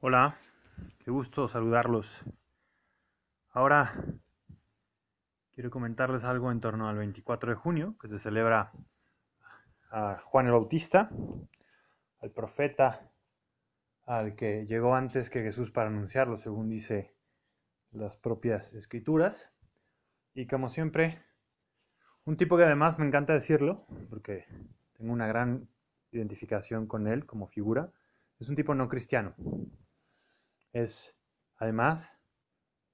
Hola, qué gusto saludarlos. Ahora quiero comentarles algo en torno al 24 de junio, que se celebra a Juan el Bautista, al profeta al que llegó antes que Jesús para anunciarlo, según dice las propias escrituras. Y como siempre, un tipo que además me encanta decirlo, porque tengo una gran identificación con él como figura, es un tipo no cristiano. Es además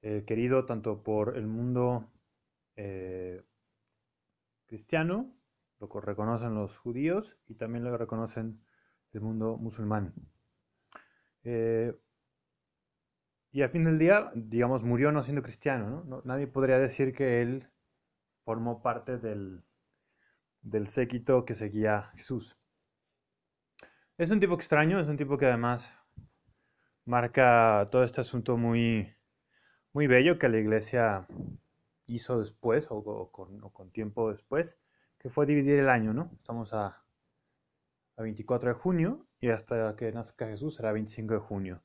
eh, querido tanto por el mundo eh, cristiano, lo reconocen los judíos y también lo reconocen el mundo musulmán. Eh, y al fin del día, digamos, murió no siendo cristiano. ¿no? nadie podría decir que él formó parte del, del séquito que seguía a Jesús. Es un tipo extraño, es un tipo que además marca todo este asunto muy, muy bello que la iglesia hizo después o, con, tiempo después, que fue dividir el año, ¿no? Estamos a, a 24 de junio y hasta que nazca Jesús será 25 de junio.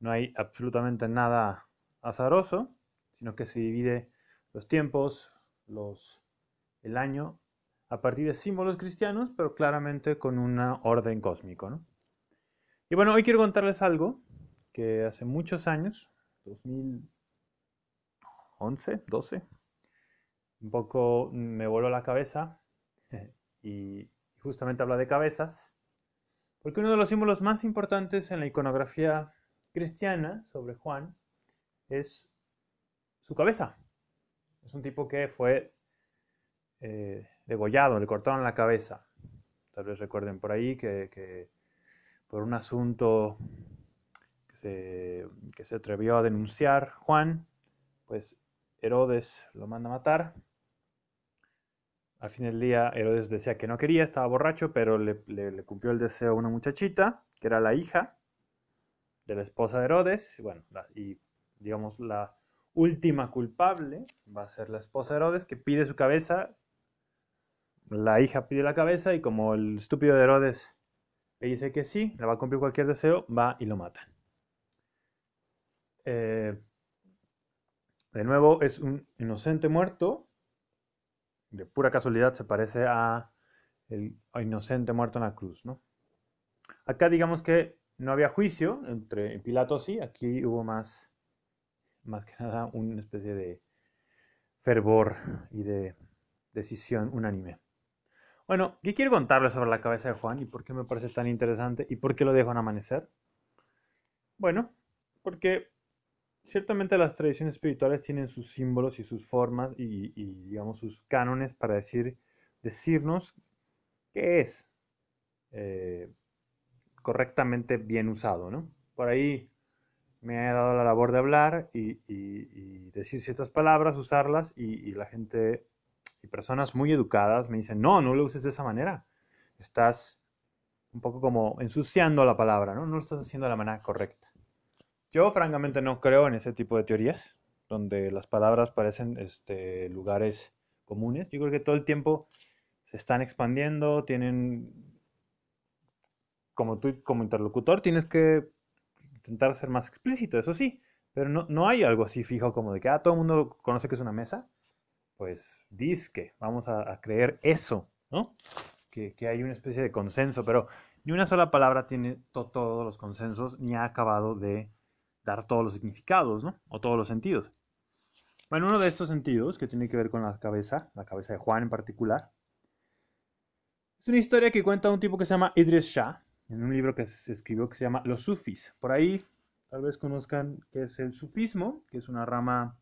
No hay absolutamente nada azaroso, sino que se divide los tiempos, los, el año, a partir de símbolos cristianos, pero claramente con una orden cósmico, ¿no? Y bueno, hoy quiero contarles algo que hace muchos años, 2011, 12, un poco me voló la cabeza y justamente habla de cabezas, porque uno de los símbolos más importantes en la iconografía cristiana sobre Juan es su cabeza. Es un tipo que fue eh, degollado, le cortaron la cabeza. Tal vez recuerden por ahí que, que por un asunto que se atrevió a denunciar Juan, pues Herodes lo manda a matar. Al fin del día Herodes decía que no quería, estaba borracho, pero le, cumplió el deseo a una muchachita, que era la hija de la esposa de Herodes. Y bueno, y digamos la última culpable va a ser la esposa de Herodes, que pide su cabeza. La hija pide la cabeza y como el estúpido de Herodes le dice que sí, le va a cumplir cualquier deseo, va y lo mata. Eh, de nuevo, es un inocente muerto. De pura casualidad se parece a el inocente muerto en la cruz, ¿no? Acá digamos que no había juicio entre Pilatos y aquí hubo más, más que nada una especie de fervor y de decisión unánime. Bueno, ¿qué quiero contarles sobre la cabeza de Juan y por qué me parece tan interesante y por qué lo dejo en amanecer? Bueno, porque ciertamente las tradiciones espirituales tienen sus símbolos y sus formas y, digamos sus cánones para decir, decirnos qué es eh, correctamente bien usado, ¿no? Por ahí me ha dado la labor de hablar y, decir ciertas palabras, usarlas y, la gente y personas muy educadas me dicen, no, no lo uses de esa manera. Estás un poco como ensuciando la palabra, ¿no? No lo estás haciendo de la manera correcta. Yo francamente no creo en ese tipo de teorías, donde las palabras parecen este, lugares comunes. Yo creo que todo el tiempo se están expandiendo, tienen, como tú como interlocutor, tienes que intentar ser más explícito, eso sí, pero no, no hay algo así fijo como de que ah, todo el mundo conoce que es una mesa, pues que vamos a, creer eso, ¿no? Que, que, hay una especie de consenso, pero ni una sola palabra tiene todos los consensos ni ha acabado de dar todos los significados, ¿no? O todos los sentidos. Bueno, uno de estos sentidos, que tiene que ver con la cabeza, la cabeza de Juan en particular, es una historia que cuenta un tipo que se llama Idris Shah, en un libro que se escribió que se llama Los Sufis. Por ahí tal vez conozcan qué es el sufismo, que es una rama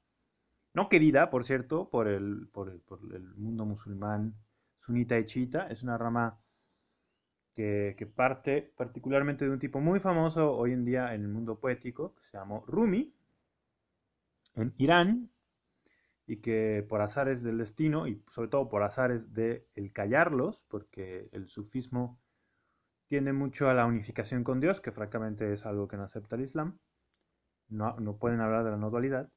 no querida, por cierto, por el, por el, mundo musulmán sunita y chiita. Es una rama que, parte particularmente de un tipo muy famoso hoy en día en el mundo poético, que se llamó Rumi, en Irán, y que por azares del destino, y sobre todo por azares de el callarlos, porque el sufismo tiende mucho a la unificación con Dios, que francamente es algo que no acepta el Islam, no, no pueden hablar de la no dualidad,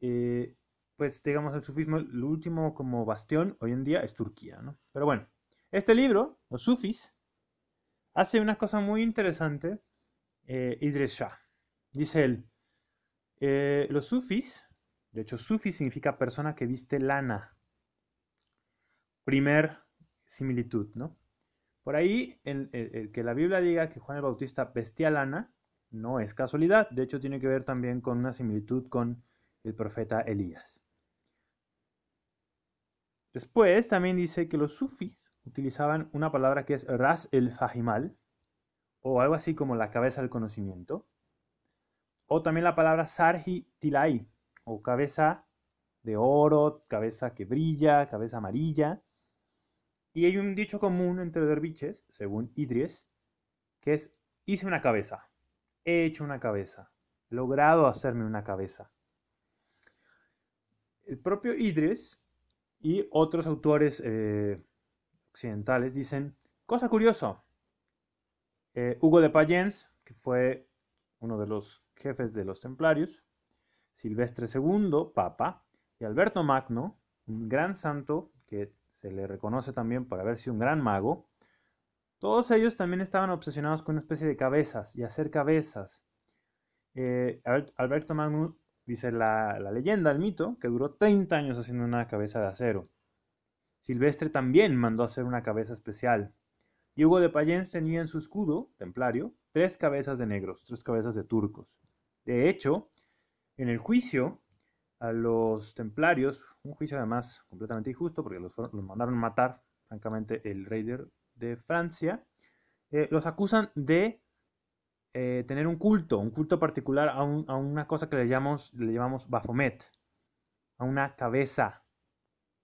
eh, pues digamos el sufismo, el último como bastión hoy en día es Turquía, ¿no? Pero bueno, este libro, los sufis, hace una cosa muy interesante eh, Idris Shah. Dice él, eh, los sufis, de hecho sufi significa persona que viste lana. Primer similitud, ¿no? Por ahí, que la Biblia diga que Juan el Bautista vestía lana, no es casualidad, de hecho tiene que ver también con una similitud con el profeta Elías. Después también dice que los sufis utilizaban una palabra que es ras el fajimal, o algo así como la cabeza del conocimiento, o también la palabra sarji tilai, o cabeza de oro, cabeza que brilla, cabeza amarilla. Y hay un dicho común entre derviches, según Idries, que es hice una cabeza, he hecho una cabeza, logrado hacerme una cabeza. El propio Idries y otros autores eh, occidentales dicen, cosa curiosa, eh, Hugo de Payens, que fue uno de los jefes de los templarios, Silvestre II, papa, y Alberto Magno, un gran santo que se le reconoce también por haber sido un gran mago, todos ellos también estaban obsesionados con una especie de cabezas y hacer cabezas. Eh, Alberto Magno dice la, la, leyenda, el mito, que duró 30 años haciendo una cabeza de acero. Silvestre también mandó hacer una cabeza especial. Y Hugo de Payens tenía en su escudo templario tres cabezas de negros, tres cabezas de turcos. De hecho, en el juicio a los templarios, un juicio además completamente injusto porque los, mandaron matar, francamente, el rey de, Francia, eh, los acusan de eh, tener un culto, un culto particular a, una cosa que le llamamos, le llamamos Baphomet, a una cabeza,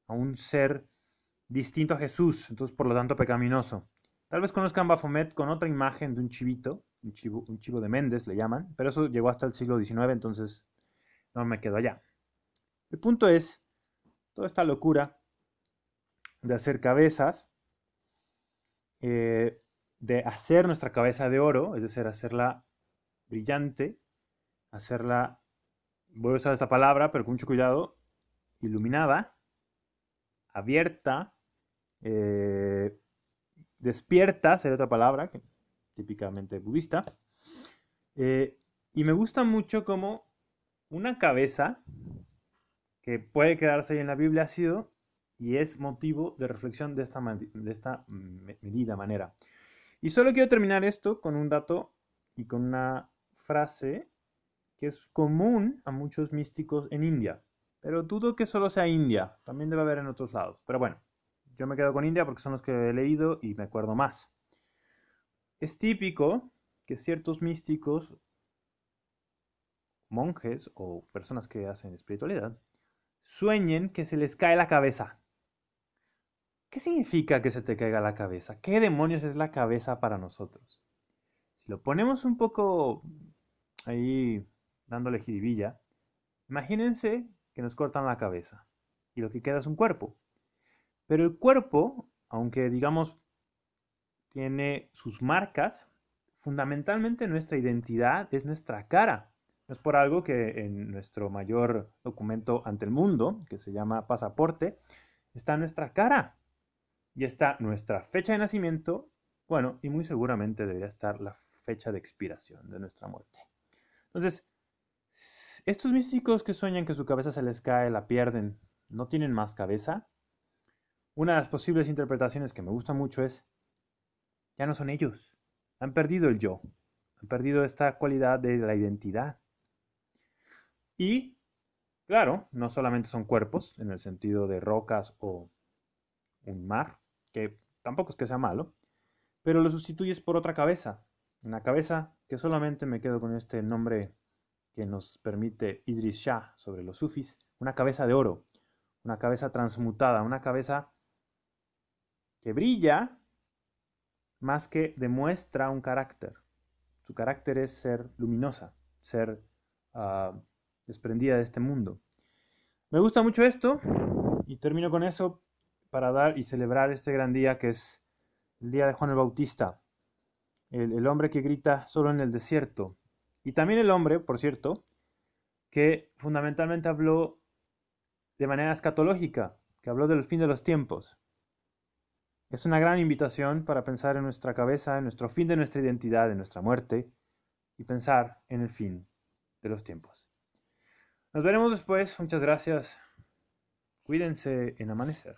a un ser distinto a Jesús, entonces por lo tanto pecaminoso. Tal vez conozcan Baphomet con otra imagen de un chivito, un chivo, de Méndez le llaman, pero eso llegó hasta el siglo XIX, entonces no me quedo allá. El punto es, toda esta locura de hacer cabezas, eh, de hacer nuestra cabeza de oro, es decir, hacerla brillante, hacerla, voy a usar esta palabra, pero con mucho cuidado, iluminada, abierta, eh, despierta, sería otra palabra, típicamente budista. Eh, y me gusta mucho como una cabeza que puede quedarse ahí en la Biblia ha sido y es motivo de reflexión de esta, de esta medida manera. Y solo quiero terminar esto con un dato y con una frase que es común a muchos místicos en India. Pero dudo que solo sea India, también debe haber en otros lados. Pero bueno, yo me quedo con India porque son los que he leído y me acuerdo más. Es típico que ciertos místicos monjes o personas que hacen espiritualidad sueñen que se les cae la cabeza. ¿Qué significa que se te caiga la cabeza? ¿Qué demonios es la cabeza para nosotros? Si lo ponemos un poco ahí dándole jiribilla, imagínense que nos cortan la cabeza y lo que queda es un cuerpo. Pero el cuerpo, aunque digamos tiene sus marcas, fundamentalmente nuestra identidad es nuestra cara. Es por algo que en nuestro mayor documento ante el mundo, que se llama pasaporte, está nuestra cara y está nuestra fecha de nacimiento, bueno, y muy seguramente debería estar la fecha de expiración de nuestra muerte. Entonces, estos místicos que sueñan que su cabeza se les cae, la pierden, ¿no tienen más cabeza? Una de las posibles interpretaciones que me gusta mucho es, ya no son ellos, han perdido el yo, han perdido esta cualidad de la identidad. Y, claro, no solamente son cuerpos, en el sentido de rocas o un mar, que tampoco es que sea malo, pero lo sustituyes por otra cabeza, una cabeza que solamente me quedo con este nombre que nos permite Idris Shah sobre los sufis, una cabeza de oro, una cabeza transmutada, una cabeza que brilla más que demuestra un carácter. Su carácter es ser luminosa, ser ah, desprendida de este mundo. Me gusta mucho esto y termino con eso para dar y celebrar este gran día que es el día de Juan el Bautista, el, hombre que grita solo en el desierto. Y también el hombre, por cierto, que fundamentalmente habló de manera escatológica, que habló del fin de los tiempos. Es una gran invitación para pensar en nuestra cabeza, en nuestro fin de nuestra identidad, en nuestra muerte, y pensar en el fin de los tiempos. Nos veremos después. Muchas gracias. Cuídense en amanecer.